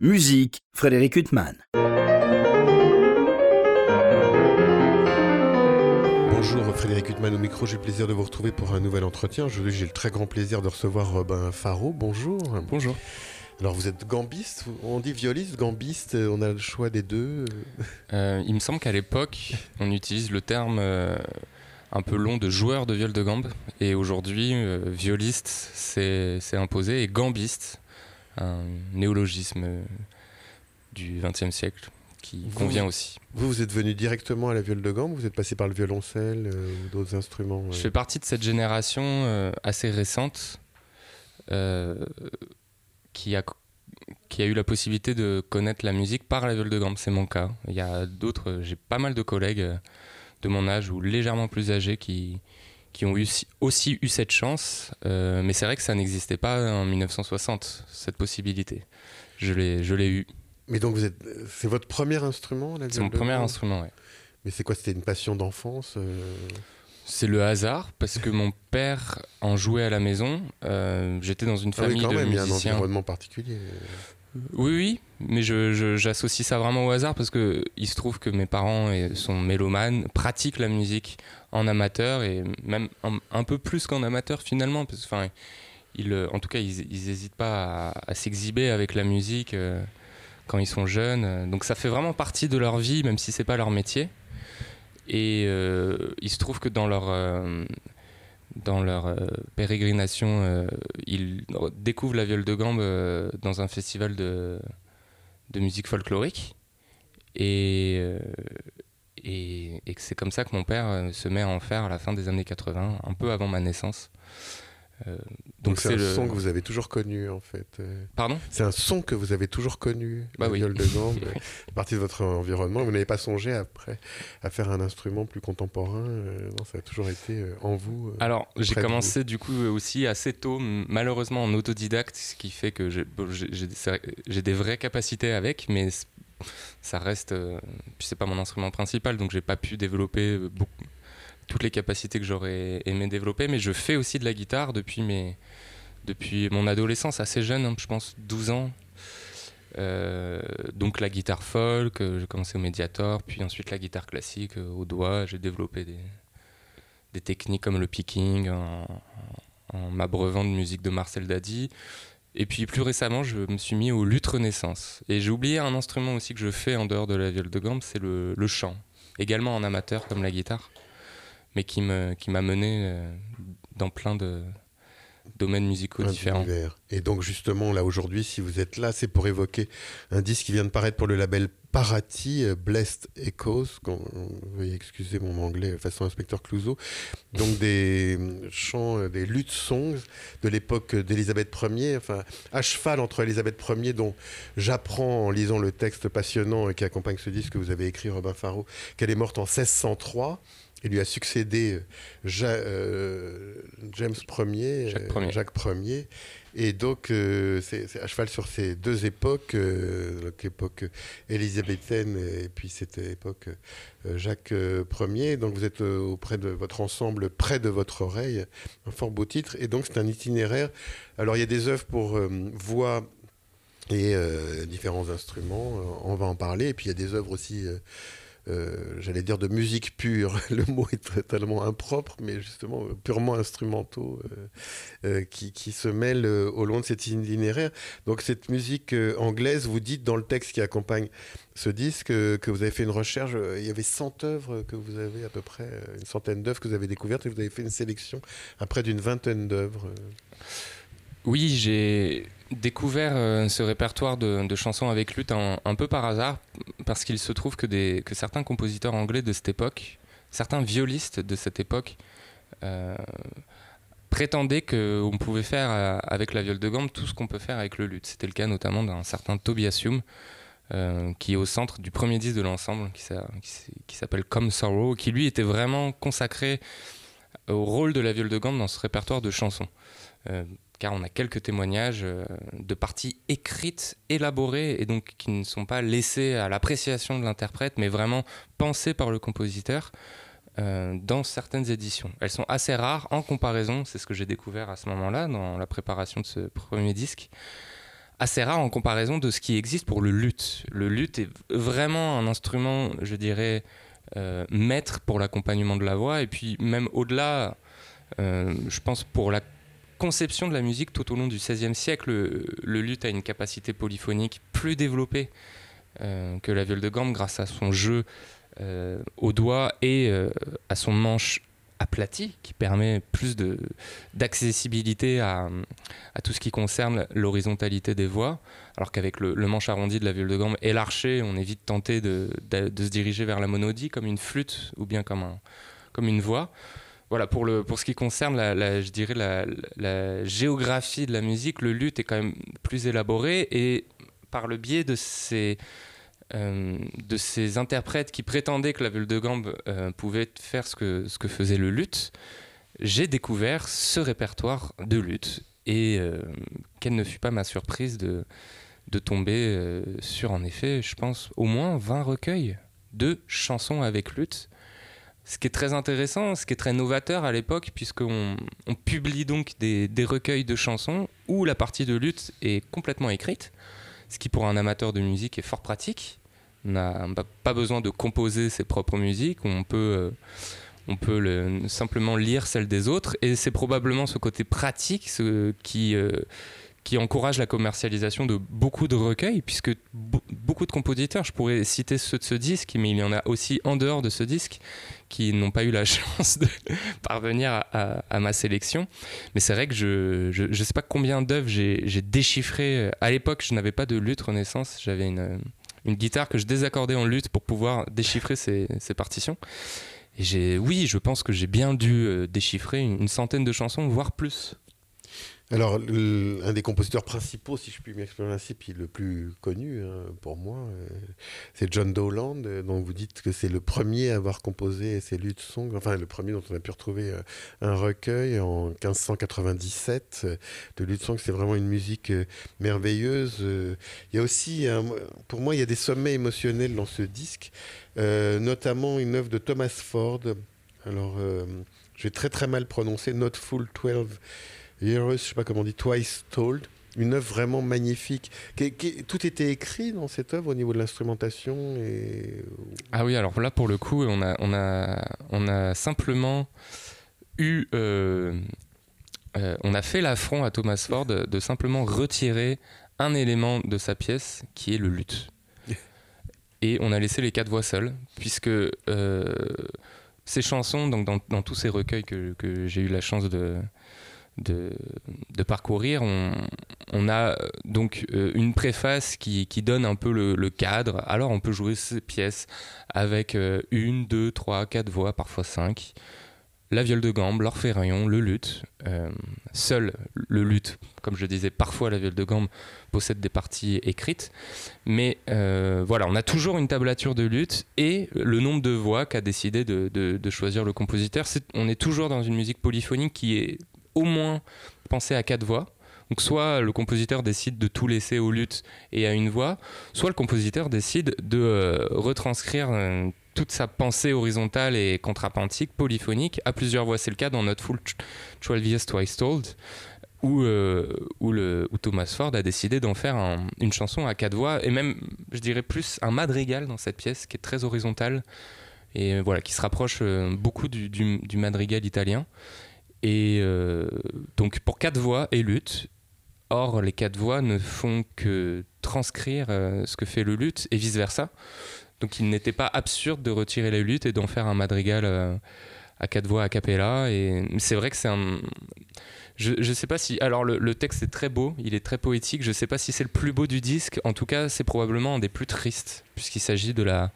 Musique, Frédéric Huttman. Bonjour Frédéric Huttman au micro, j'ai le plaisir de vous retrouver pour un nouvel entretien. Aujourd'hui j'ai le très grand plaisir de recevoir Robin Faro. Bonjour. Bonjour. Alors vous êtes gambiste, on dit violiste, gambiste, on a le choix des deux euh, Il me semble qu'à l'époque on utilise le terme euh, un peu long de joueur de viol de gambe et aujourd'hui euh, violiste c'est imposé et gambiste un néologisme du XXe siècle qui convient aussi. Vous, vous êtes venu directement à la viole de gambe Vous êtes passé par le violoncelle euh, ou d'autres instruments euh Je fais partie de cette génération euh, assez récente qui, a, qui a eu la possibilité de connaître la musique par la viole de gambe. C'est mon cas. Il y a d'autres, j'ai pas mal de collègues de mon âge ou légèrement plus âgés qui, qui ont eu, aussi eu cette chance, mais c'est vrai que ça n'existait pas en 1960, cette possibilité. Je l'ai eu. Mais donc, c'est votre premier instrument C'est mon premier instrument, oui. Mais c'est quoi C'était une passion d'enfance euh? C'est le hasard, parce que mon père en jouait à la maison. Euh, j'étais dans une famille ah oui, quand de même, musiciens. Il y a un environnement particulier. Oui, oui, mais j'associe ça vraiment au hasard parce que il se trouve que mes parents sont mélomanes, pratiquent la musique en amateur et même un, peu plus qu'en amateur finalement, parce enfin, en tout cas, ils n'hésitent pas à, s'exhiber avec la musique quand ils sont jeunes. Donc ça fait vraiment partie de leur vie, même si c'est pas leur métier. Et euh, il se trouve que dans leur, euh, dans leur euh, pérégrination, ils découvrent la viole de gambe dans un festival de, de musique folklorique. Et, et, et c'est comme ça que mon père se met à en faire à la fin des années 80, un peu avant ma naissance. Euh, donc c'est un son que vous avez toujours connu en fait. Euh. Pardon? C'est un son que vous avez toujours connu, bah la oui. viole de gambe, partie de votre environnement. Vous n'avez pas songé après à faire un instrument plus contemporain euh, Non, ça a toujours été en vous. Alors j'ai commencé du coup aussi assez tôt, malheureusement en autodidacte, ce qui fait que j'ai des vraies capacités avec, mais ça reste, puis c'est pas mon instrument principal, donc j'ai pas pu développer beaucoup toutes les capacités que j'aurais aimé développer, mais je fais aussi de la guitare depuis, mes, depuis mon adolescence, assez jeune, hein, je pense 12 ans. Euh, donc la guitare folk, euh, j'ai commencé au Mediator, puis ensuite la guitare classique euh, au doigt. J'ai développé des, des, techniques comme le picking en, en m'abreuvant de musique de Marcel Dadi. Et puis plus récemment, je me suis mis au luth renaissance. Et j'ai oublié un instrument aussi que je fais en dehors de la viole de gambe, c'est le, le chant. Également en amateur comme la guitare mais qui m'a qui mené euh, dans plein de domaines musicaux différents. Et donc justement, là aujourd'hui, si vous êtes là, c'est pour évoquer un disque qui vient de paraître pour le label Parati, euh, Blessed Echoes, veuillez excuser mon anglais façon inspecteur Clouseau, donc des chants, euh, des luttes songs de l'époque d'Élisabeth Ier, enfin à cheval entre Élisabeth Ier, dont j'apprends en lisant le texte passionnant qui accompagne ce disque que vous avez écrit, Robin Faro, qu'elle est morte en 1603, il lui a succédé euh, euh, James Ier, Jacques Ier. Jacques Ier. Et donc, euh, c'est à cheval sur ces deux époques, l'époque élisabéthaine et puis cette époque Jacques Ier. Donc, vous êtes auprès de votre ensemble, près de votre oreille, un fort beau titre. Et donc, c'est un itinéraire. Alors, il y a des œuvres pour voix et différents instruments. on va en parler. Et puis, il y a des œuvres aussi euh, j'allais dire de musique pure, le mot est tellement impropre, mais justement euh, purement instrumentaux, euh, qui, qui, se mêlent au long de cet itinéraire. Donc cette musique anglaise, vous dites dans le texte qui accompagne ce disque que vous avez fait une recherche, il y avait 100 œuvres que vous avez à peu près, une centaine d'œuvres que vous avez découvertes et vous avez fait une sélection à près d'une vingtaine d'œuvres. Oui, j'ai découvert euh, ce répertoire de, chansons avec lutte un, peu par hasard, parce qu'il se trouve que, certains compositeurs anglais de cette époque, certains violistes de cette époque, euh, prétendaient qu'on pouvait faire euh, avec la viole de gambe tout ce qu'on peut faire avec le luth. C'était le cas notamment d'un certain Tobias Hume, qui est au centre du premier disque de l'ensemble, qui, s'appelle Come Sorrow, qui lui était vraiment consacré au rôle de la viole de gambe dans ce répertoire de chansons car on a quelques témoignages euh, de parties écrites, élaborées, et donc qui ne sont pas laissées à l'appréciation de l'interprète, mais vraiment pensées par le compositeur euh, dans certaines éditions. Elles sont assez rares en comparaison, c'est ce que j'ai découvert à ce moment-là, dans la préparation de ce premier disque, assez rare en comparaison de ce qui existe pour le luth. Le luth est vraiment un instrument, je dirais, euh, maître pour l'accompagnement de la voix, et puis même au-delà, euh, je pense pour la conception de la musique tout au long du XVIe siècle, le, luth a une capacité polyphonique plus développée euh, que la viole de gambe grâce à son jeu au doigt et à son manche aplati qui permet plus d'accessibilité à, tout ce qui concerne l'horizontalité des voix, alors qu'avec le, manche arrondi de la viole de gambe et l'archer, on est vite tenté de, de, se diriger vers la monodie comme une flûte ou bien comme une voix. Voilà, pour, le, pour ce qui concerne, la, je dirais, la, géographie de la musique, le luth est quand même plus élaboré et par le biais de ces euh, de ces interprètes qui prétendaient que la viole de gambe euh, pouvait faire ce que, ce que faisait le luth, j'ai découvert ce répertoire de luth. Et euh, quelle ne fut pas ma surprise de, de tomber sur, en effet, je pense, au moins 20 recueils de chansons avec luth. Ce qui est très intéressant, ce qui est très novateur à l'époque, puisqu'on on publie donc des, recueils de chansons où la partie de luth est complètement écrite, ce qui pour un amateur de musique est fort pratique, on n'a pas besoin de composer ses propres musiques, on peut, euh, on peut simplement lire celles des autres. Et c'est probablement ce côté pratique ce, qui, euh, qui encourage la commercialisation de beaucoup de recueils, puisque beaucoup de compositeurs, je pourrais citer ceux de ce disque, mais il y en a aussi en dehors de ce disque, qui n'ont pas eu la chance de parvenir à, ma sélection. Mais c'est vrai que je ne sais pas combien d'œuvres j'ai déchiffré. À l'époque, je n'avais pas de lutte Renaissance, j'avais une une guitare que je désaccordais en lutte pour pouvoir déchiffrer ces, partitions. Et oui, je pense que j'ai bien dû euh, déchiffrer une centaine de chansons, voire plus. Alors, un des compositeurs principaux, si je puis m'exprimer ainsi, puis le plus connu hein, pour moi, euh, c'est John Dowland, euh, dont vous dites que c'est le premier à avoir composé ces luttes songs, enfin le premier dont on a pu retrouver euh, un recueil en 1597 de luttes songs. C'est vraiment une musique merveilleuse. Il y a aussi, pour moi, il y a des sommets émotionnels dans ce disque, notamment une œuvre de Thomas Ford. Alors, je vais très très mal prononcer, Not Full 12 Heroes, je sais pas comment on dit, Twice Told. Une œuvre vraiment magnifique. tout était écrit dans cette œuvre au niveau de l'instrumentation et... Ah oui, alors là pour le coup, on a, on a, on a simplement eu. Euh, euh, on a fait l'affront à Thomas Ford de, simplement retirer un élément de sa pièce qui est le luth. Et on a laissé les quatre voix seules, puisque euh, ces chansons, donc dans, dans, tous ces recueils que, que j'ai eu la chance de, de, parcourir, on, on, a euh, donc euh, une préface qui, qui, donne un peu le, cadre. Alors on peut jouer ces pièces avec euh, une, deux, trois, quatre voix, parfois cinq. La viole de gambe, l'orphérion, le luth. seul le luth, comme je disais, parfois la viole de gambe possède des parties écrites. Mais voilà, on a toujours une tablature de luth et le nombre de voix qu'a décidé de, de, choisir le compositeur. on est toujours dans une musique polyphonique qui est au moins penser à quatre voix. Donc soit le compositeur décide de tout laisser au luth et à une voix, soit le compositeur décide de euh, retranscrire euh, toute sa pensée horizontale et contrapuntique, polyphonique, à plusieurs voix. C'est le cas dans notre Full 12 Years Twice Told, où, euh, où, Thomas Ford a décidé d'en faire une chanson à quatre voix, et même, je dirais plus, un madrigal dans cette pièce qui est très horizontale, et voilà, qui se rapproche beaucoup du madrigal italien. Et euh, donc pour quatre voix et lutte. Or, les quatre voix ne font que transcrire euh, ce que fait le luth et vice-versa. Donc il n'était pas absurde de retirer les luttes et d'en faire un madrigal euh, à quatre voix a cappella. Et c'est vrai que c'est un... Je ne sais pas si... Alors le, texte est très beau, il est très poétique. Je ne sais pas si c'est le plus beau du disque. En tout cas, c'est probablement un des plus tristes, puisqu'il s'agit de la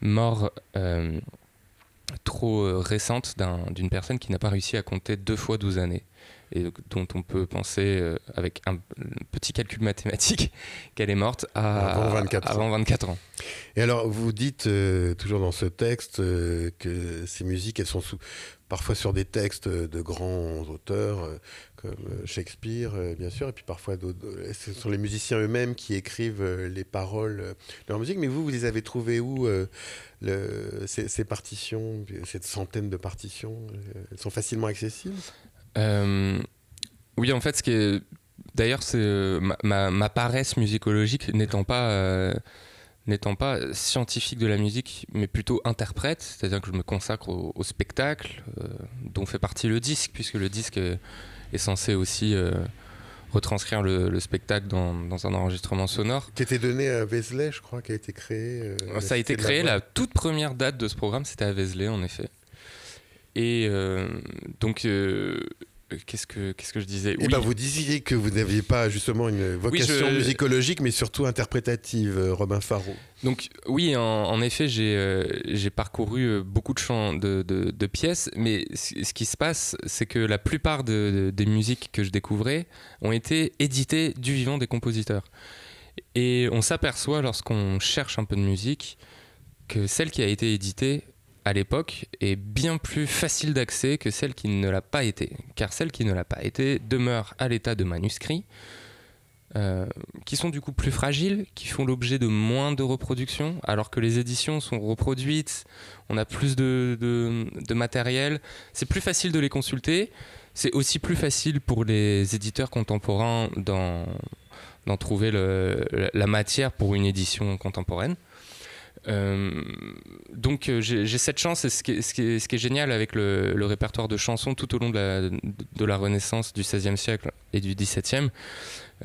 mort trop euh, récente d'une personne qui n'a pas réussi à compter deux fois 12 années et dont on peut penser euh, avec un petit calcul mathématique qu'elle est morte avant, 24 avant 24 ans. Et alors vous dites euh, toujours dans ce texte que ces musiques elles sont sous, parfois sur des textes de grands auteurs comme Shakespeare bien sûr et puis parfois ce sont les musiciens eux-mêmes qui écrivent les paroles de leur musique. Mais vous vous les avez trouvées où ces, partitions, cette centaine de partitions, euh, elles sont facilement accessibles? Euh, Oui, en fait, ce qui est d'ailleurs, c'est ma, paresse musicologique n'étant pas n'étant pas scientifique de la musique, mais plutôt interprète, c'est-à-dire que je me consacre au, spectacle, dont fait partie le disque, puisque le disque est, censé aussi retranscrire le, spectacle dans, dans, un enregistrement sonore. Qui était donné à Vézelay, je crois, qui a été créé. Ça a été créé, la, toute première date de ce programme, c'était à Vézelay, en effet. Et euh, donc, euh, qu'est-ce que qu'est-ce que je disais eh ben, vous disiez que vous n'aviez pas justement une vocation musicologique, mais surtout interprétative, euh, Robin Faro. Donc oui, en, effet, j'ai parcouru beaucoup de chants de, de, pièces, mais ce qui se passe, c'est que la plupart des musiques que je découvrais ont été éditées du vivant des compositeurs. Et on s'aperçoit lorsqu'on cherche un peu de musique que celle qui a été éditée à l'époque est bien plus facile d'accès que celle qui ne l'a pas été, car celle qui ne l'a pas été demeure à l'état de manuscrits, euh, qui sont du coup plus fragiles, qui font l'objet de moins de reproductions, alors que les éditions sont reproduites, on a plus de, matériel, c'est plus facile de les consulter, c'est aussi plus facile pour les éditeurs contemporains d'en trouver la matière pour une édition contemporaine. Euh, donc euh, j'ai cette chance, et ce qui, est, génial avec le, répertoire de chansons tout au long de la, Renaissance du XVIe siècle et du XVIIe,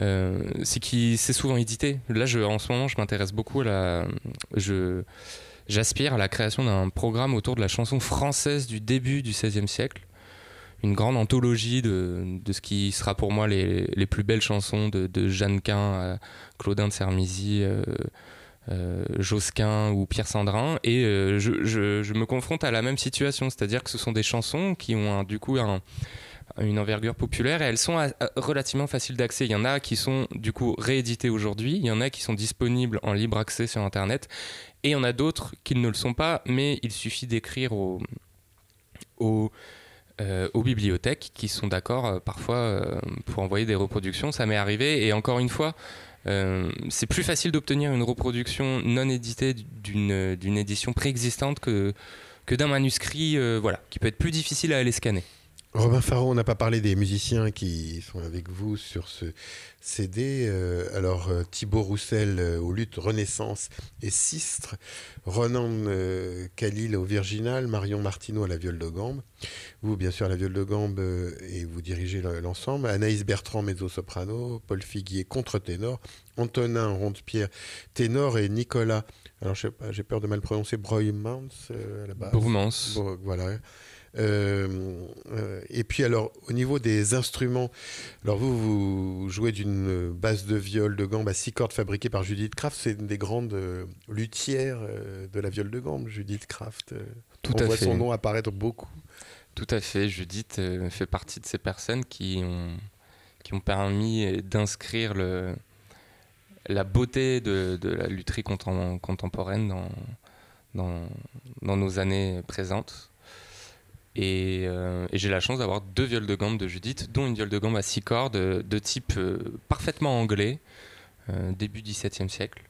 euh, c'est qu'il c'est souvent édité. Là, en ce moment, je m'intéresse beaucoup à la... J'aspire à la création d'un programme autour de la chanson française du début du XVIe siècle. Une grande anthologie de, ce qui sera pour moi les, plus belles chansons de, de Jeanne Quin à Claudin de Sermizy, euh, Josquin ou Pierre Sandrin et euh, je, me confronte à la même situation, c'est-à-dire que ce sont des chansons qui ont du coup une envergure populaire et elles sont euh, relativement faciles d'accès. Il y en a qui sont du coup rééditées aujourd'hui, il y en a qui sont disponibles en libre accès sur Internet et il y en a d'autres qui ne le sont pas, mais il suffit d'écrire aux, bibliothèques qui sont d'accord parfois pour envoyer des reproductions. Ça m'est arrivé et encore une fois, euh, c'est plus facile d'obtenir une reproduction non éditée d'une édition préexistante que, d'un manuscrit euh, voilà, qui peut être plus difficile à aller scanner. Robin Faro, on n'a pas parlé des musiciens qui sont avec vous sur ce CD. Euh, alors Thibaut Roussel aux luttes Renaissance et Sistre, Ronan Khalil au Virginal, Marion Martineau à la viole de gambe. Vous, bien sûr, à la viole de gambe et vous dirigez l'ensemble. Anaïs Bertrand, mezzo-soprano, Paul Figuier, contre-ténor, Antonin Ronde-Pierre, ténor et Nicolas, alors j'ai peur de mal prononcer, Broymans à la base. voilà. Euh, euh, et puis alors au niveau des instruments, alors vous, vous jouez d'une basse de viol de gambe à six cordes fabriquée par Judith Kraft, c'est une des grandes euh, luthières de la viole de gambe, Judith Kraft. Tout On à voit fait. son nom apparaître beaucoup. Tout à fait, Judith fait partie de ces personnes qui ont, qui ont permis d'inscrire le, la beauté de, de la lutherie contemporaine dans, dans, dans, nos années présentes. Euh, et, j'ai la chance d'avoir deux viols de gamme de Judith, dont une viole de gamme à six cordes de type euh, parfaitement anglais, euh, début XVIIe siècle,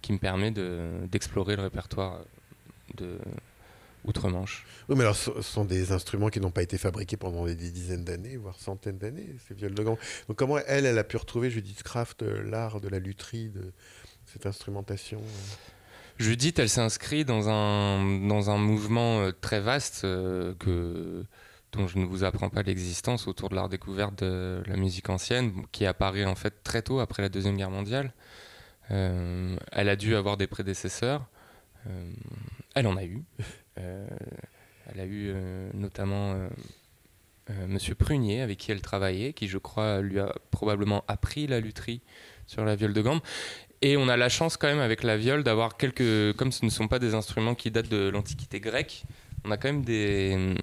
qui me permet d'explorer le répertoire de Outre-Manche. Oui, mais alors ce sont des instruments qui n'ont pas été fabriqués pendant des dizaines d'années, voire centaines d'années, ces viols de gamme. Donc comment elle, elle a pu retrouver, Judith Kraft, l'art de la lutherie, de cette instrumentation Judith, elle s'inscrit dans un, mouvement euh, très vaste euh, dont je ne vous apprends pas l'existence autour de l'art découverte de la musique ancienne, qui apparaît en fait très tôt après la Deuxième Guerre mondiale. Euh, elle a dû avoir des prédécesseurs. elle en a eu. elle a eu notamment Monsieur Prunier, avec qui elle travaillait, qui je crois lui a probablement appris la lutherie sur la viole de gamme. Et on a la chance quand même avec la viole d'avoir quelques, comme ce ne sont pas des instruments qui datent de l'Antiquité grecque, on a quand même des,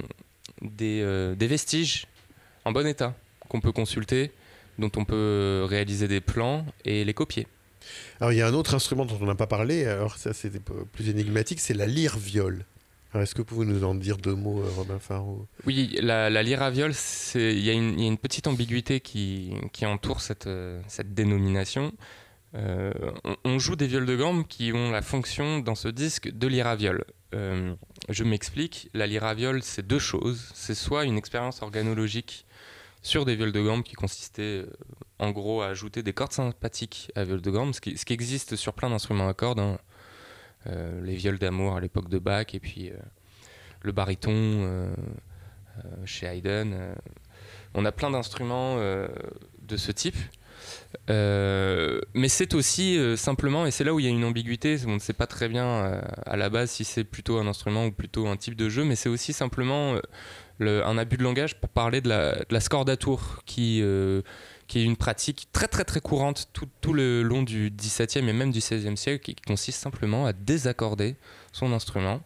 des, euh, des vestiges en bon état qu'on peut consulter, dont on peut réaliser des plans et les copier. Alors il y a un autre instrument dont on n'a pas parlé, alors ça c'est plus énigmatique, c'est la lyre-viole. Est-ce que vous pouvez nous en dire deux mots, euh, Robin Faro Oui, la, la lyre à viole, il y, a une petite ambiguïté qui, qui entoure cette, euh, cette dénomination. Euh, on, joue des viols de gamme qui ont la fonction dans ce disque de l'iraviole. Euh, je m'explique, la lyraviole c'est deux choses. C'est soit une expérience organologique sur des viols de gamme qui consistaient en gros à ajouter des cordes sympathiques à viol de gamme, ce qui, existe sur plein d'instruments à cordes, hein. les viols d'amour à l'époque de Bach et puis le baryton chez Haydn. on a plein d'instruments de ce type. Euh, mais c'est aussi euh, simplement, et c'est là où il y a une ambiguïté, on ne sait pas très bien euh, à la base si c'est plutôt un instrument ou plutôt un type de jeu, mais c'est aussi simplement le, un abus de langage pour parler de la, de la qui, est une pratique très très très courante tout, tout, le long du XVIIe et même du XVIe siècle qui consiste simplement à désaccorder son instrument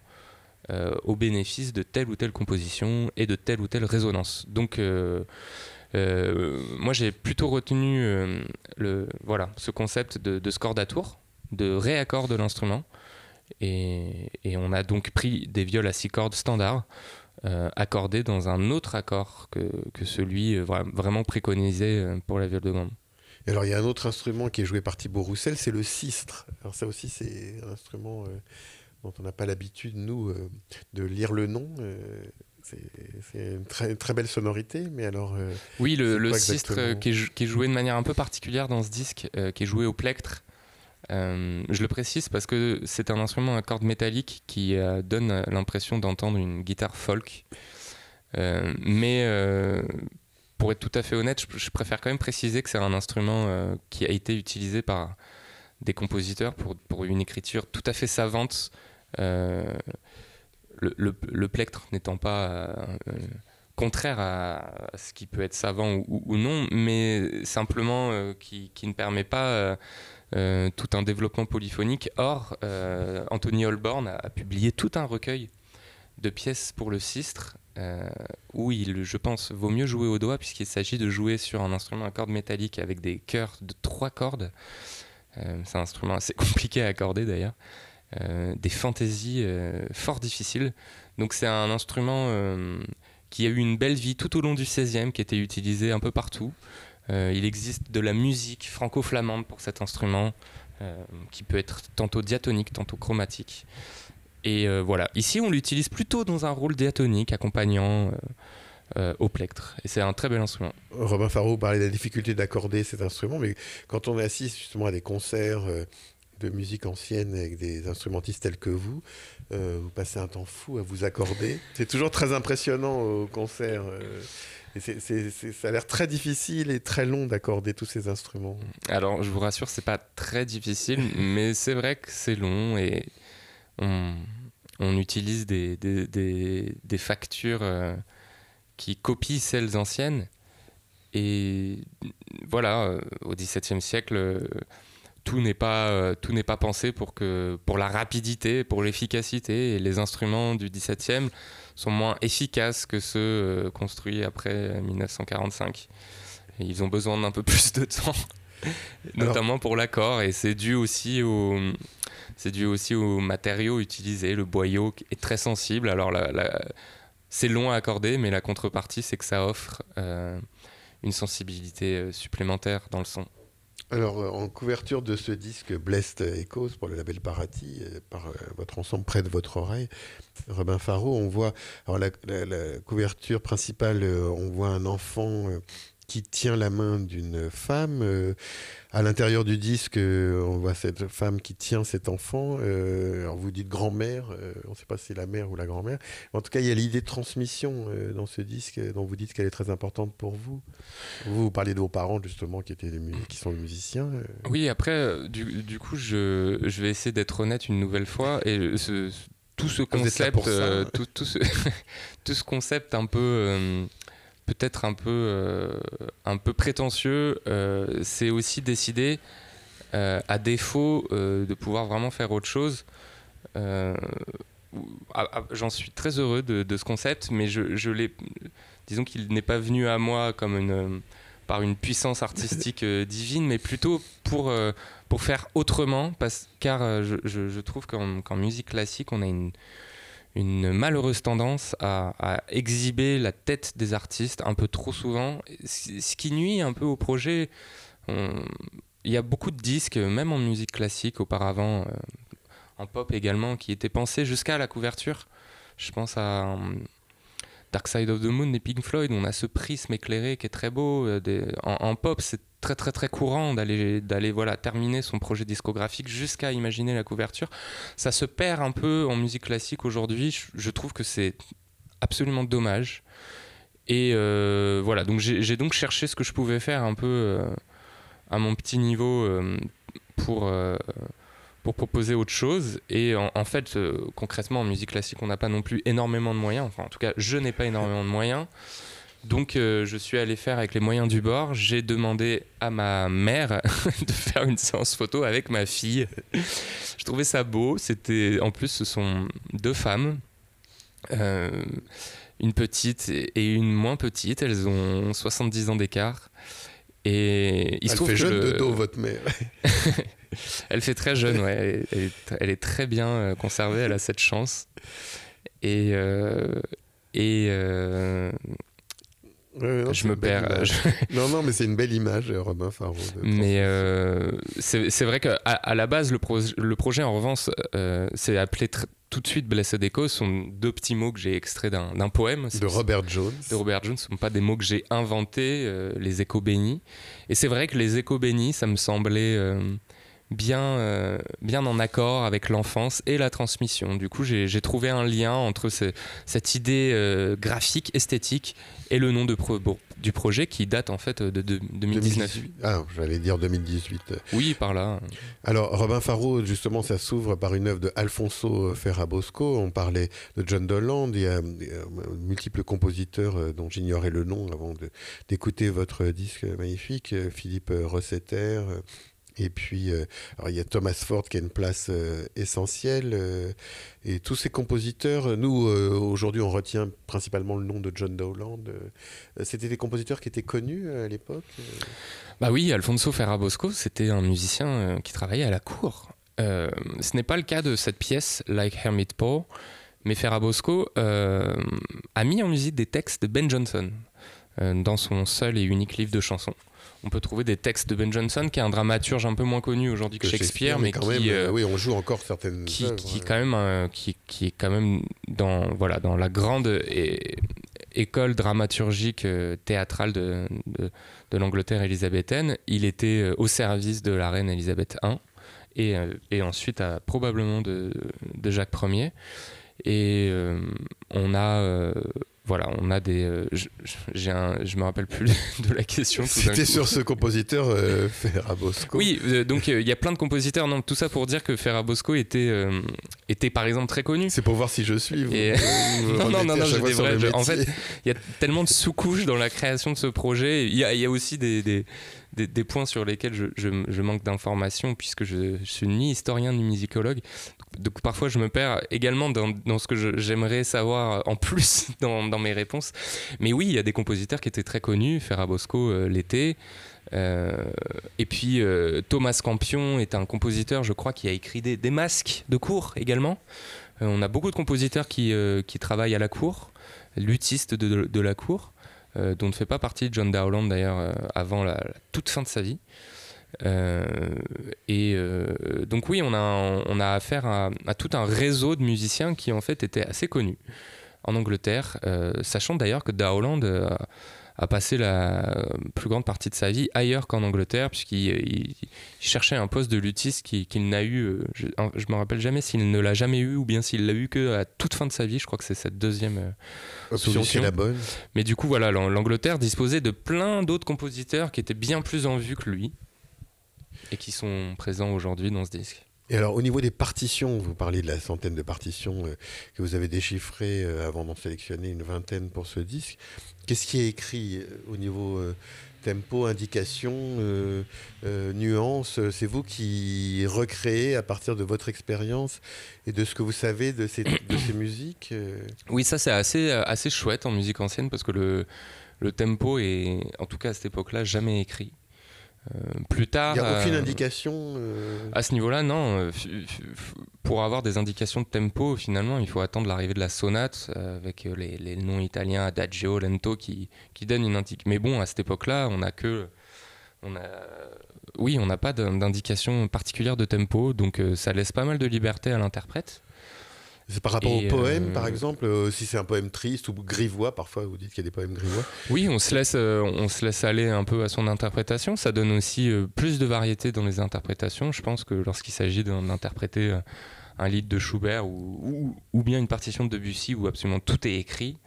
au bénéfice de telle ou telle composition et de telle ou telle résonance. Donc moi, j'ai plutôt retenu euh, le, voilà, ce concept de, de scordature, de réaccord de l'instrument. Et, on a donc pris des viols à six cordes standards, euh, accordés dans un autre accord que, que celui vraiment préconisé pour la viole de gamme. Et alors, il y a un autre instrument qui est joué par Thibaut Roussel, c'est le sistre. Alors, ça aussi, c'est un instrument dont on n'a pas l'habitude, nous, de lire le nom. C'est une très, très, belle sonorité, mais alors. Euh, oui, le, le sistre euh, qui est, qui est, joué de manière un peu particulière dans ce disque, euh, qui est joué au plectre. je le précise parce que c'est un instrument à cordes métalliques qui donne l'impression d'entendre une guitare folk. mais pour être tout à fait honnête, je, je préfère quand même préciser que c'est un instrument qui a été utilisé par des compositeurs pour, pour une écriture tout à fait savante le, plectre n'étant pas euh, contraire à, ce qui peut être savant ou, non, mais simplement euh, qui, ne permet pas euh, tout un développement polyphonique. Or, Anthony Holborn a, publié tout un recueil de pièces pour le sistre, où il, je pense, vaut mieux jouer au doigt, puisqu'il s'agit de jouer sur un instrument à cordes métalliques avec des chœurs de trois cordes. c'est un instrument assez compliqué à accorder d'ailleurs. Euh, des fantaisies euh, fort difficiles. Donc c'est un instrument euh, qui a eu une belle vie tout au long du 16e, qui était utilisé un peu partout. il existe de la musique franco-flamande pour cet instrument, qui peut être tantôt diatonique, tantôt chromatique. Et voilà, ici on l'utilise plutôt dans un rôle diatonique, accompagnant au plectre. Et c'est un très bel instrument. Robin Faro parlait de la difficulté d'accorder cet instrument, mais quand on est assis justement à des concerts de musique ancienne avec des instrumentistes tels que vous, euh, vous passez un temps fou à vous accorder. C'est toujours très impressionnant au concert. Euh, et ça a l'air très difficile et très long d'accorder tous ces instruments. Alors, je vous rassure, c'est pas très difficile, mais c'est vrai que c'est long et on, utilise des, des, factures euh, qui copient celles anciennes. Et voilà, au XVIIe siècle tout n'est pas euh, tout n'est pas pensé pour que pour la rapidité, pour l'efficacité et les instruments du 17e sont moins efficaces que ceux euh, construits après 1945. ils ont besoin d'un peu plus de temps, notamment pour l'accord et c'est dû aussi au c'est dû aussi aux matériaux utilisés. Le boyau est très sensible. Alors c'est long à accorder, mais la contrepartie c'est que ça offre euh, une sensibilité supplémentaire dans le son. Alors, euh, en couverture de ce disque Blessed Echoes pour le label Parati, euh, par euh, votre ensemble près de votre oreille, Robin Faro, on voit, alors la, la couverture principale, on voit un enfant qui tient la main d'une femme. Euh, à l'intérieur du disque, euh, on voit cette femme qui tient cet enfant. Euh, alors vous dites grand-mère, on ne sait pas si c'est la mère ou la grand-mère. En tout cas, il y a l'idée de transmission dans ce disque, dont vous dites qu'elle est très importante pour vous. Vous, vous parlez de vos parents, justement, qui, étaient qui sont des musiciens. Oui, après, du, du coup, je, je, vais essayer d'être honnête une nouvelle fois. Et ce, tout ce concept, tout, tout, ce, tout, ce, concept un peu peut-être un peu, euh, un peu prétentieux, euh, c'est aussi décider, euh, à défaut de pouvoir vraiment faire autre chose. J'en suis très heureux de, ce concept, mais je, je disons qu'il n'est pas venu à moi comme une, par une puissance artistique divine, mais plutôt pour, pour faire autrement, car je, je trouve qu'en musique classique, on a une, une malheureuse tendance à, exhiber la tête des artistes un peu trop souvent, ce qui nuit un peu au projet. il y a beaucoup de disques, même en musique classique auparavant, euh, en pop également, qui étaient pensés jusqu'à la couverture. Je pense à Dark Side of the Moon des Pink Floyd, on a ce prisme éclairé qui est très beau. en, pop, c'est très très très courant d'aller d'aller voilà terminer son projet discographique jusqu'à imaginer la couverture. Ça se perd un peu en musique classique aujourd'hui. Je, trouve que c'est absolument dommage. Et voilà, donc j'ai donc cherché ce que je pouvais faire un peu à mon petit niveau pour pour proposer autre chose. Et en, fait, euh, concrètement, en musique classique, on n'a pas non plus énormément de moyens. Enfin, en tout cas, je n'ai pas énormément de moyens. Donc, euh, je suis allé faire avec les moyens du bord. J'ai demandé à ma mère de faire une séance photo avec ma fille. je trouvais ça beau. C'était, en plus, ce sont deux femmes. Euh, une petite et une moins petite. Elles ont 70 ans d'écart. Et il se trouve fait jeune de dos, votre mère. elle fait très jeune, ouais. Elle est, très bien euh, conservée, elle a cette chance. Et. Euh, et euh, je me perds. non, non, mais c'est une belle image, Robin Faro. Mais c'est vrai qu'à à la base, le, le projet, en revanche, c'est appelé tout de suite Blessed Echo. Ce sont deux petits mots que j'ai extraits d'un poème. De Robert Jones. De Robert Jones. Ce ne sont pas des mots que j'ai inventés, les échos bénis. Et c'est vrai que les échos bénis, ça me semblait bien, euh, bien en accord avec l'enfance et la transmission. Du coup, j'ai trouvé un lien entre cette idée euh, graphique, esthétique et le nom de du projet qui date en fait de, 2019. Ah, j'allais dire 2018. Oui, par là. Alors, Robin Faro, justement, ça s'ouvre par une œuvre de Alfonso Ferrabosco. On parlait de John Dolan. Il y a, multiples compositeurs euh, dont j'ignorais le nom avant d'écouter votre disque magnifique. Philippe Rossetter, et puis, euh, il y a Thomas Ford qui a une place euh, essentielle. Euh, et tous ces compositeurs, nous, aujourd'hui, on retient principalement le nom de John Dowland. c'était des compositeurs qui étaient connus à l'époque Bah oui, Alfonso Ferrabosco, c'était un musicien qui travaillait à la cour. ce n'est pas le cas de cette pièce, Like Hermit Paul, mais Ferrabosco a mis en musique des textes de Ben Jonson dans son seul et unique livre de chansons on peut trouver des textes de Ben Jonson, qui est un dramaturge un peu moins connu aujourd'hui que, Shakespeare, mais, qui, euh, oui, on joue encore certaines qui, qui quand même, euh, qui, qui, est quand même dans voilà dans la grande école dramaturgique euh, théâtrale de, de, l'Angleterre élisabéthaine. Il était au service de la reine Élisabeth I et, et ensuite à, probablement de, de Jacques Ier. Et on a voilà, on a des. Euh, je, j'ai un, je me rappelle plus de la question. C'était sur ce compositeur euh, Ferrabosco. Oui, euh, donc il y a plein de compositeurs. Non, tout ça pour dire que Ferrabosco était, était par exemple très connu. C'est pour voir si je suis. non, non, non, non, vrai, en fait, il y a tellement de sous-couches dans la création de ce projet. Il y a, y a, aussi des, des, des, points sur lesquels je, je, manque d'informations puisque je, je suis ni historien ni musicologue donc parfois je me perds également dans, dans ce que j'aimerais savoir en plus dans, dans, mes réponses. Mais oui, il y a des compositeurs qui étaient très connus, Ferrabosco euh, l'été. Euh, et puis euh, Thomas Campion est un compositeur, je crois, qui a écrit des, des masques de cours également. on a beaucoup de compositeurs qui, qui travaillent à la cour, lutistes de, de, la cour, dont ne fait pas partie John Dowland d'ailleurs avant la, toute fin de sa vie. Euh, et euh, donc oui, on a, on a affaire à, tout un réseau de musiciens qui en fait étaient assez connus en Angleterre, euh, sachant d'ailleurs que Dowland a passé la plus grande partie de sa vie ailleurs qu'en Angleterre, puisqu'il cherchait un poste de luthiste qu'il n'a eu, je ne me rappelle jamais s'il ne l'a jamais eu ou bien s'il l'a eu que à toute fin de sa vie, je crois que c'est cette deuxième option solution. la bonne. Mais du coup, voilà, l'Angleterre disposait de plein d'autres compositeurs qui étaient bien plus en vue que lui et qui sont présents aujourd'hui dans ce disque. Et alors, au niveau des partitions, vous parlez de la centaine de partitions euh, que vous avez déchiffrées euh, avant d'en sélectionner une vingtaine pour ce disque. Qu'est-ce qui est écrit euh, au niveau tempo, indication, nuance C'est vous qui recréez à partir de votre expérience et de ce que vous savez de ces, de ces musiques Oui, ça c'est assez, assez chouette en musique ancienne parce que le, le tempo est, en tout cas à cette époque-là, jamais écrit. Euh, plus tard. Il n'y a aucune euh, indication euh À ce niveau-là, non. Pour avoir des indications de tempo, finalement, il faut attendre l'arrivée de la sonate avec les, noms italiens Adagio, Lento qui, qui donnent une indication. Mais bon, à cette époque-là, on a que. On a, oui, on n'a pas d'indication particulière de tempo, donc ça laisse pas mal de liberté à l'interprète. C'est par rapport au poème, par exemple, si c'est un poème triste ou grivois, parfois vous dites qu'il y a des poèmes grivois. Oui, on se laisse, on se laisse aller un peu à son interprétation. Ça donne aussi plus de variété dans les interprétations. Je pense que lorsqu'il s'agit d'interpréter un livre de Schubert ou, ou, bien une partition de Debussy où absolument tout est écrit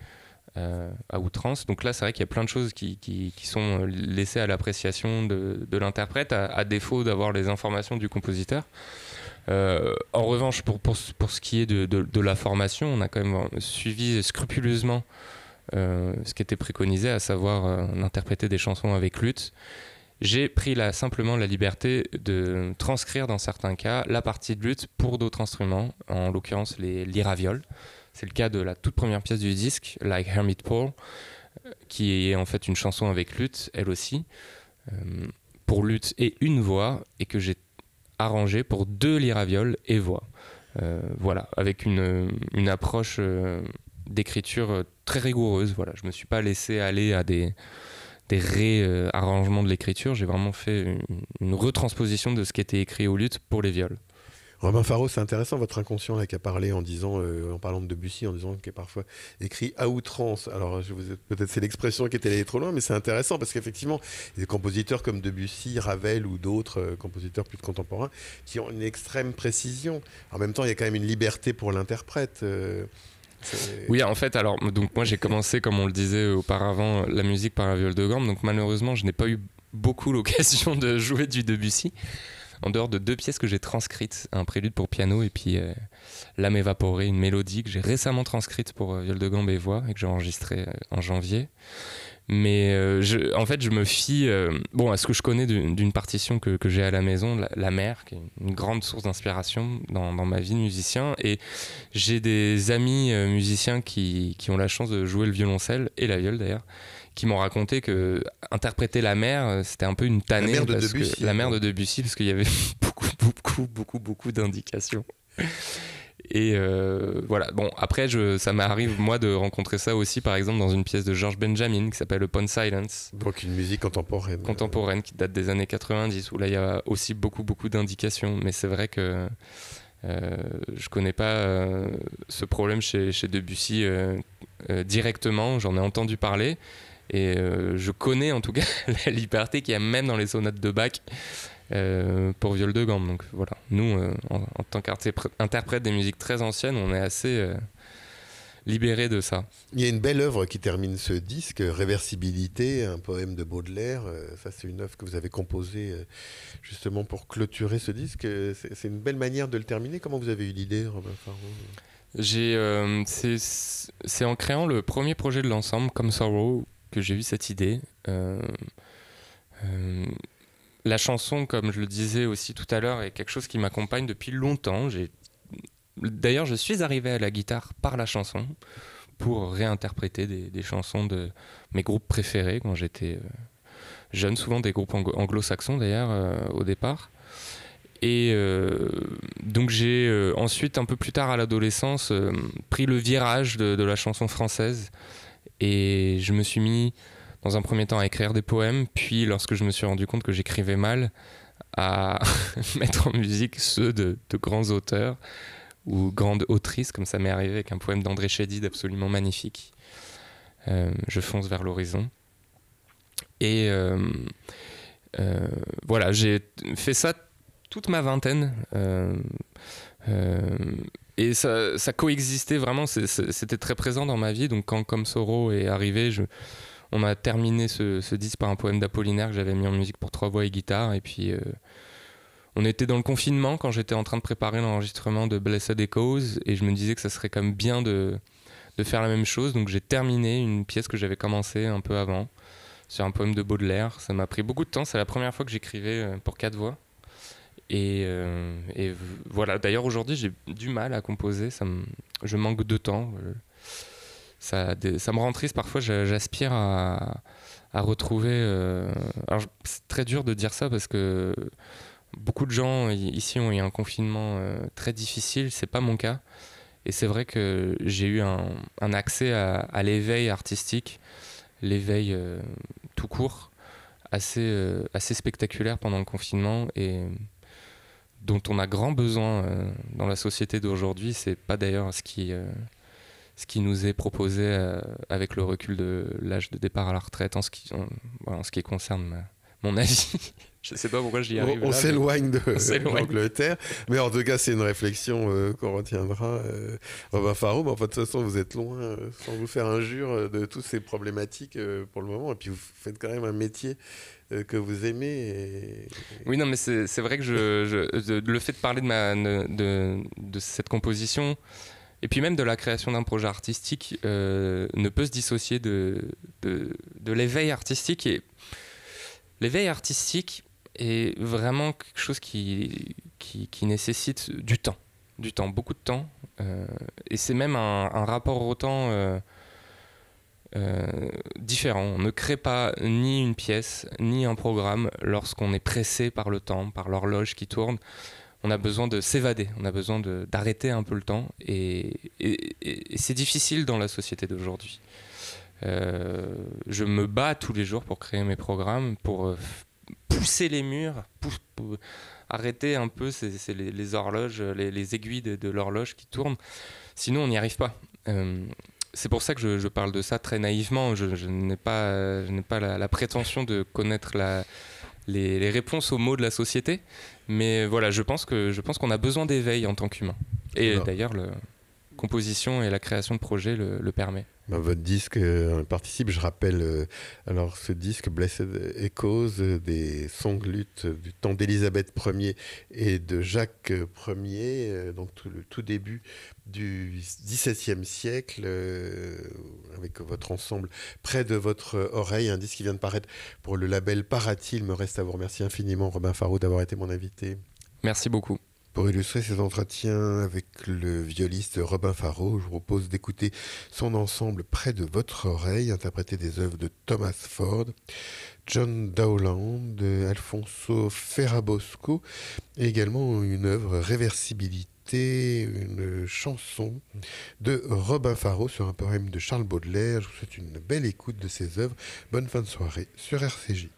euh, à outrance. Donc là, c'est vrai qu'il y a plein de choses qui, qui, sont laissées à l'appréciation de, de l'interprète, à, défaut d'avoir les informations du compositeur. Euh, en revanche, pour, pour, pour, ce qui est de, de, la formation, on a quand même suivi scrupuleusement euh, ce qui était préconisé, à savoir interpréter des chansons avec lutte. J'ai pris là simplement la liberté de transcrire dans certains cas la partie de lutte pour d'autres instruments, en l'occurrence les liravioles. C'est le cas de la toute première pièce du disque, Like Hermit Paul, qui est en fait une chanson avec lutte, elle aussi, euh, pour lutte et une voix, et que j'ai arrangée pour deux liravioles et voix. Euh, voilà, avec une, approche euh, d'écriture très rigoureuse. Voilà, je me suis pas laissé aller à des des réarrangements de l'écriture. J'ai vraiment fait une, retransposition de ce qui était écrit au luth pour les viols. Robin Faro, c'est intéressant votre inconscient qui a parlé en disant, euh, en parlant de Debussy, en disant qu'il est parfois écrit à outrance. Alors peut-être c'est l'expression qui était allée trop loin, mais c'est intéressant parce qu'effectivement, des compositeurs comme Debussy, Ravel ou d'autres euh, compositeurs plus contemporains qui ont une extrême précision. En même temps, il y a quand même une liberté pour l'interprète. Euh, oui, en fait, alors, donc moi j'ai commencé, comme on le disait auparavant, la musique par un viol de gamme, donc malheureusement je n'ai pas eu beaucoup l'occasion de jouer du Debussy, en dehors de deux pièces que j'ai transcrites, un prélude pour piano et puis euh, L'âme évaporée, une mélodie que j'ai récemment transcrite pour euh, viol de gambe et voix et que j'ai enregistrée euh, en janvier. Mais en fait, je me fie bon, à ce que je connais d'une partition que, j'ai à la maison, la, mer, qui est une grande source d'inspiration dans, ma vie de musicien. Et j'ai des amis musiciens qui, qui, ont la chance de jouer le violoncelle, et la viole d'ailleurs, qui m'ont raconté que interpréter la mer, c'était un peu une tannée. La mer de Debussy. la mer de Debussy, parce qu'il y avait beaucoup, beaucoup, beaucoup, beaucoup d'indications. Et euh, voilà. Bon, après, je, ça m'arrive, moi, de rencontrer ça aussi, par exemple, dans une pièce de George Benjamin qui s'appelle Upon Silence. Donc, une musique contemporaine. Contemporaine, qui date des années 90, où là, il y a aussi beaucoup, beaucoup d'indications. Mais c'est vrai que euh, je connais pas euh, ce problème chez, chez Debussy euh, directement. J'en ai entendu parler. Et je connais en tout cas la liberté qu'il y a même dans les sonates de Bach euh, pour viol de gamme. Donc voilà, nous, euh, en, tant qu'interprète des musiques très anciennes, on est assez euh, libérés de ça. Il y a une belle œuvre qui termine ce disque, Réversibilité, un poème de Baudelaire. ça, c'est une œuvre que vous avez composée justement pour clôturer ce disque. C'est une belle manière de le terminer. Comment vous avez eu l'idée, Robin Faro c'est en créant le premier projet de l'ensemble, comme Sorrow, que j'ai eu cette idée la chanson, comme je le disais aussi tout à l'heure, est quelque chose qui m'accompagne depuis longtemps. D'ailleurs, je suis arrivé à la guitare par la chanson pour réinterpréter des, chansons de mes groupes préférés quand j'étais euh, jeune, souvent des groupes anglo-saxons d'ailleurs euh, au départ. Et euh, donc j'ai ensuite, un peu plus tard à l'adolescence, pris le virage de, la chanson française et je me suis mis dans un premier temps à écrire des poèmes, puis lorsque je me suis rendu compte que j'écrivais mal, à mettre en musique ceux de, grands auteurs ou grandes autrices, comme ça m'est arrivé avec un poème d'André Chédid absolument magnifique. Euh, je fonce vers l'horizon. Et euh, euh, voilà, j'ai fait ça toute ma vingtaine. Et ça, coexistait vraiment, c'était très présent dans ma vie. Donc quand Comme Soro est arrivé, on a terminé ce, disque par un poème d'Apollinaire que j'avais mis en musique pour trois voix et guitare. Et puis, euh, on était dans le confinement quand j'étais en train de préparer l'enregistrement de Blessed Echoes. Et je me disais que ça serait quand même bien de, faire la même chose. Donc, j'ai terminé une pièce que j'avais commencé un peu avant sur un poème de Baudelaire. Ça m'a pris beaucoup de temps. C'est la première fois que j'écrivais euh, pour quatre voix. Et, euh, voilà, d'ailleurs aujourd'hui j'ai du mal à composer, je manque de temps ça, ça me rend triste. Parfois, j'aspire à, retrouver. Euh, alors, c'est très dur de dire ça parce que beaucoup de gens ici ont eu un confinement euh, très difficile. C'est pas mon cas. Et c'est vrai que j'ai eu un, accès à, l'éveil artistique, l'éveil euh, tout court, assez, spectaculaire pendant le confinement. Dont on a grand besoin euh, dans la société d'aujourd'hui. C'est pas d'ailleurs ce qui, euh, ce qui nous est proposé euh, avec le recul de l'âge de départ à la retraite en ce qui, en, voilà, en ce qui concerne ma- mon avis. je sais pas pourquoi j'y On, arrive. on s'éloigne de l'Angleterre, mais en tout cas, c'est une réflexion qu'on retiendra. Robin Faro, mais enfin, de toute façon, vous êtes loin, sans vous faire injure, de toutes ces problématiques pour le moment. Et puis, vous faites quand même un métier que vous aimez. Oui, non, mais c'est vrai que le fait de parler de, cette composition, et puis même de la création d'un projet artistique, euh, ne peut se dissocier de, l'éveil artistique. Et l'éveil artistique est vraiment quelque chose qui, nécessite du temps, du temps, beaucoup de temps. euh, et c'est même un, rapport au temps euh, euh, différent. On ne crée pas ni une pièce, ni un programme lorsqu'on est pressé par le temps, par l'horloge qui tourne. On a besoin de s'évader, on a besoin d'arrêter un peu le temps. Et, c'est difficile dans la société d'aujourd'hui. Euh, je me bats tous les jours pour créer mes programmes, pour euh, pousser les murs, pou- pou- arrêter un peu les, horloges, les, les aiguilles de, l'horloge qui tournent. Sinon, on n'y arrive pas. Euh, c'est pour ça que je, je parle de ça très naïvement. Je, je n'ai pas, je n'ai pas la, la prétention de connaître la, les, les réponses aux mots de la société. Mais voilà, je pense que je pense qu'on a besoin d'éveil en tant qu'humain. Et Alors. d'ailleurs, la composition et la création de projets le, le permet. Ben, votre disque euh, participe, je rappelle, euh, alors ce disque Blessed Echoes euh, des songlutes du temps d'Élisabeth Ier et de Jacques Ier, donc tout le tout début du XVIIe siècle, avec votre ensemble près de votre oreille, un disque qui vient de paraître pour le label Parati. Il me reste à vous remercier infiniment, Robin Faro, d'avoir été mon invité. Merci beaucoup. Pour illustrer ces entretiens avec le violiste Robin Faro, je vous propose d'écouter son ensemble près de votre oreille, interprété des œuvres de Thomas Ford, John Dowland, Alfonso Ferrabosco, et également une œuvre Réversibilité, une chanson de Robin Faro sur un poème de Charles Baudelaire. Je vous souhaite une belle écoute de ces œuvres. Bonne fin de soirée sur RCJ.